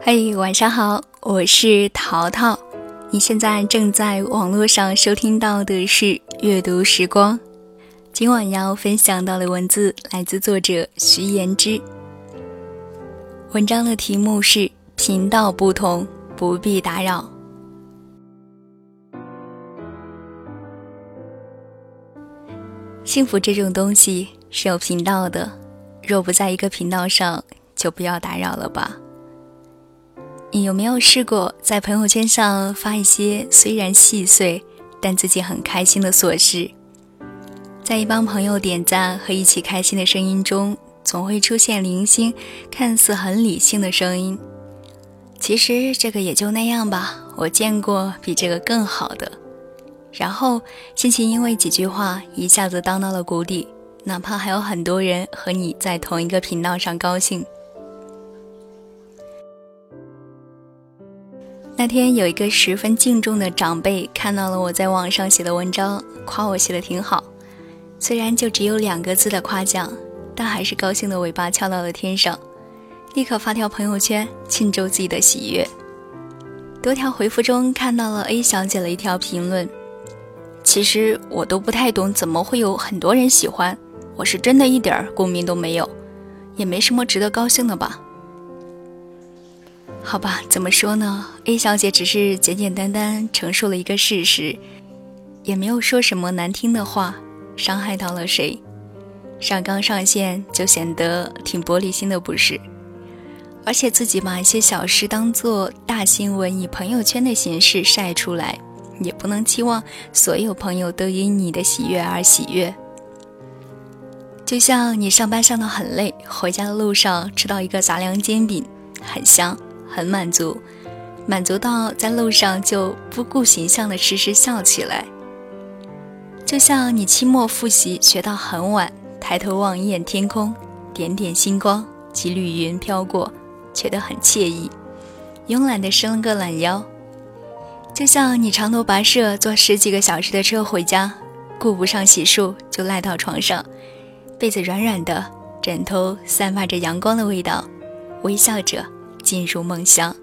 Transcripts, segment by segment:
嘿，晚上好，我是淘淘。你现在正在网络上收听到的是阅读时光。今晚要分享到的文字来自作者徐言之。文章的题目是“频道不同，不必打扰”。幸福这种东西是有频道的，若不在一个频道上，就不要打扰了吧。你有没有试过在朋友圈上发一些虽然细碎，但自己很开心的琐事？在一帮朋友点赞和一起开心的声音中，总会出现零星、看似很理性的声音。其实这个也就那样吧，我见过比这个更好的。然后心情因为几句话一下子荡到了谷底，哪怕还有很多人和你在同一个频道上高兴。那天有一个十分敬重的长辈看到了我在网上写的文章，夸我写的挺好。虽然就只有两个字的夸奖，但还是高兴的尾巴翘到了天上，立刻发条朋友圈庆祝自己的喜悦。多条回复中看到了 A 小姐的一条评论：“其实我都不太懂，怎么会有很多人喜欢？我是真的一点儿共鸣都没有，也没什么值得高兴的吧。”好吧，怎么说呢？A 小姐只是简简单单陈述了一个事实，也没有说什么难听的话，伤害到了谁。上纲上线就显得挺玻璃心的，不是？而且自己把一些小事当做大新闻，以朋友圈的形式晒出来，也不能期望所有朋友都因你的喜悦而喜悦。就像你上班上得很累，回家的路上吃到一个杂粮煎饼，很香。很满足，满足到在路上就不顾形象的时时笑起来。就像你期末复习学到很晚，抬头望一眼天空，点点星光，几缕云飘过，觉得很惬意，慵懒的伸了个懒腰。就像你长途跋涉坐十几个小时的车回家，顾不上洗漱就赖到床上，被子软软的，枕头散发着阳光的味道，微笑着。进入梦乡。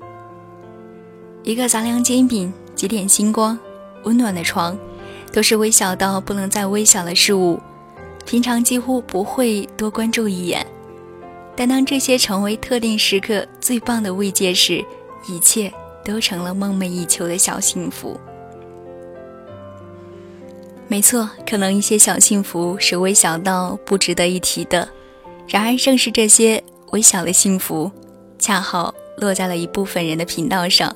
一个杂粮煎饼，几点星光，温暖的床，都是微小到不能再微小的事物，平常几乎不会多关注一眼。但当这些成为特定时刻最棒的慰藉时，一切都成了梦寐以求的小幸福。没错，可能一些小幸福是微小到不值得一提的，然而正是这些微小的幸福。恰好落在了一部分人的频道上，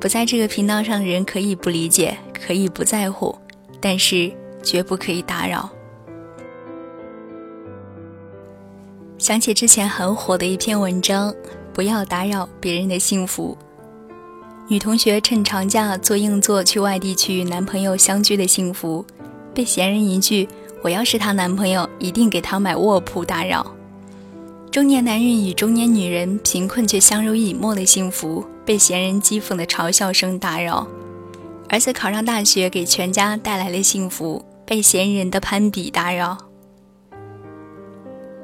不在这个频道上的人可以不理解，可以不在乎，但是绝不可以打扰。想起之前很火的一篇文章，不要打扰别人的幸福。女同学趁长假坐硬座去外地去与男朋友相聚的幸福，被闲人一句“我要是她男朋友，一定给她买卧铺”打扰。中年男人与中年女人贫困却相濡以沫的幸福，被闲人讥讽的嘲笑声打扰；儿子考上大学给全家带来了幸福，被闲人的攀比打扰。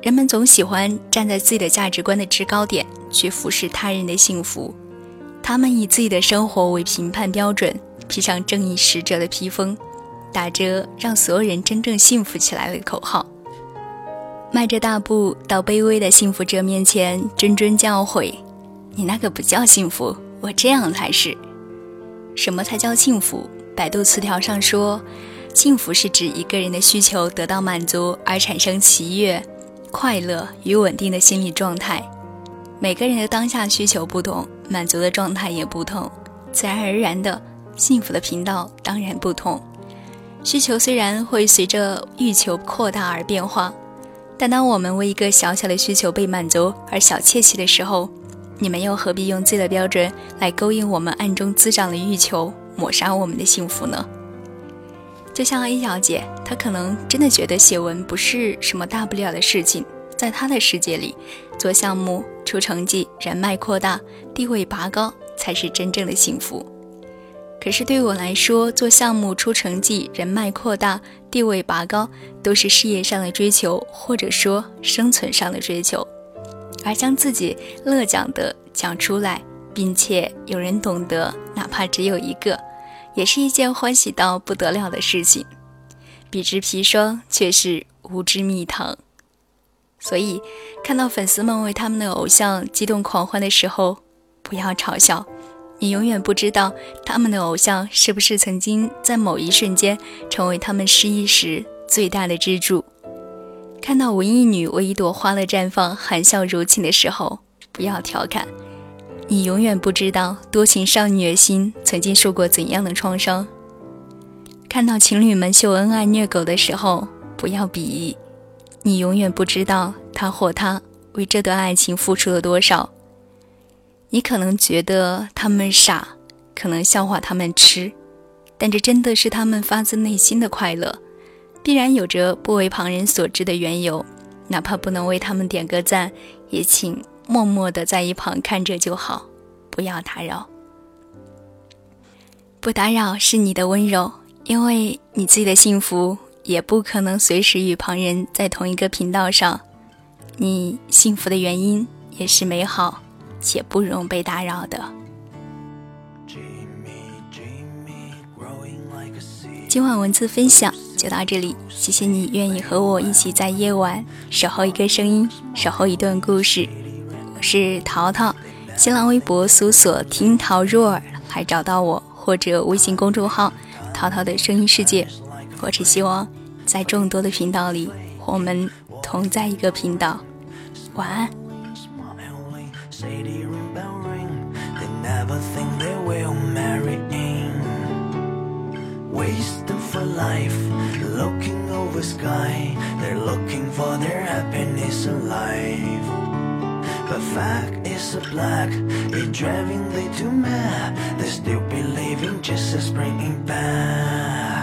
人们总喜欢站在自己的价值观的制高点去俯视他人的幸福，他们以自己的生活为评判标准，披上正义使者的披风，打着让所有人真正幸福起来的口号。迈着大步到卑微的幸福者面前，谆谆教诲：“你那个不叫幸福，我这样才是。什么才叫幸福？百度词条上说，幸福是指一个人的需求得到满足而产生喜悦、快乐与稳定的心理状态。每个人的当下需求不同，满足的状态也不同，自然而然的，幸福的频道当然不同。需求虽然会随着欲求扩大而变化。”但当我们为一个小小的需求被满足而小窃喜的时候，你们又何必用自己的标准来勾引我们暗中滋长的欲求，抹杀我们的幸福呢？就像 A 小姐，她可能真的觉得写文不是什么大不了的事情，在她的世界里，做项目、出成绩、人脉扩大、地位拔高才是真正的幸福。可是对我来说，做项目、出成绩、人脉扩大、地位拔高，都是事业上的追求，或者说生存上的追求。而将自己乐讲的讲出来，并且有人懂得，哪怕只有一个，也是一件欢喜到不得了的事情。彼之砒霜，却是无知蜜糖。所以，看到粉丝们为他们的偶像激动狂欢的时候，不要嘲笑。你永远不知道他们的偶像是不是曾经在某一瞬间成为他们失意时最大的支柱。看到文艺女为一朵花的绽放含笑柔情的时候，不要调侃。你永远不知道多情少女的心曾经受过怎样的创伤。看到情侣们秀恩爱虐狗的时候，不要鄙夷。你永远不知道他或她为这段爱情付出了多少。你可能觉得他们傻，可能笑话他们痴，但这真的是他们发自内心的快乐，必然有着不为旁人所知的缘由。哪怕不能为他们点个赞，也请默默的在一旁看着就好，不要打扰。不打扰是你的温柔，因为你自己的幸福。也不可能随时与旁人在同一个频道上。你幸福的原因也是美好且不容被打扰的。今晚文字分享就到这里，谢谢你愿意和我一起在夜晚守候一个声音，守候一段故事。我是淘淘，新浪微博搜索“听桃若尔”来找到我，或者微信公众号“淘淘的声音世界”。我只希望，在众多的频道里，我们同在一个频道。晚安。city ring bell ring They never think they will marry in Wasting for life, looking over sky They're looking for their happiness alive. But fact is a black, it's driving they too mad They still believing just a spring back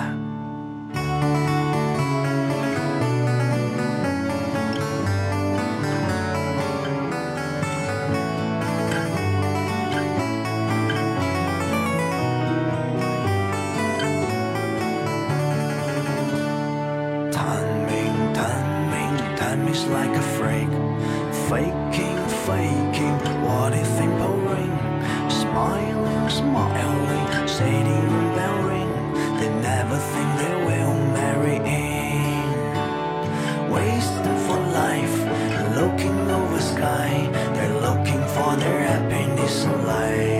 like a freak. Faking, faking, what think pouring Smiling, smiling, shading, bell ring. They never think they will marry in. Wasting for life, looking over sky. They're looking for their happiness in life